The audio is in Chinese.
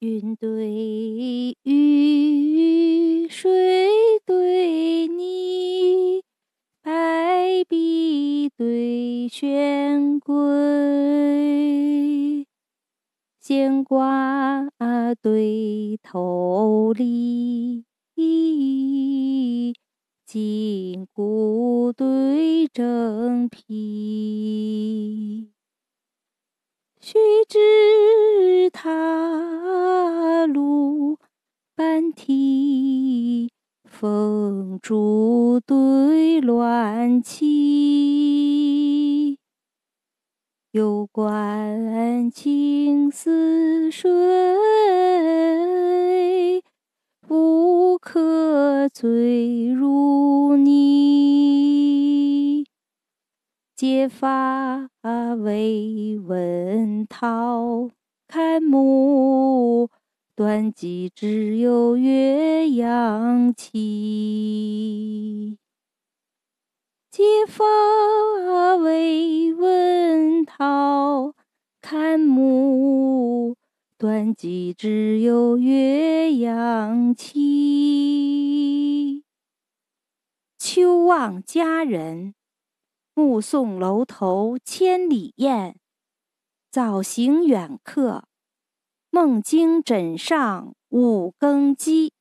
云对雨，水对泥，白璧对玄龟，咸瓜对头梨，筋骨对真皮。半蹄，风烛对鸾旗。有关青丝水，不可醉如泥。结发为文涛，看目断机只有岳阳期。结发为文涛，看目断机只有岳阳期。秋望佳人。目送楼头千里雁，早行远客，梦惊枕上五更鸡。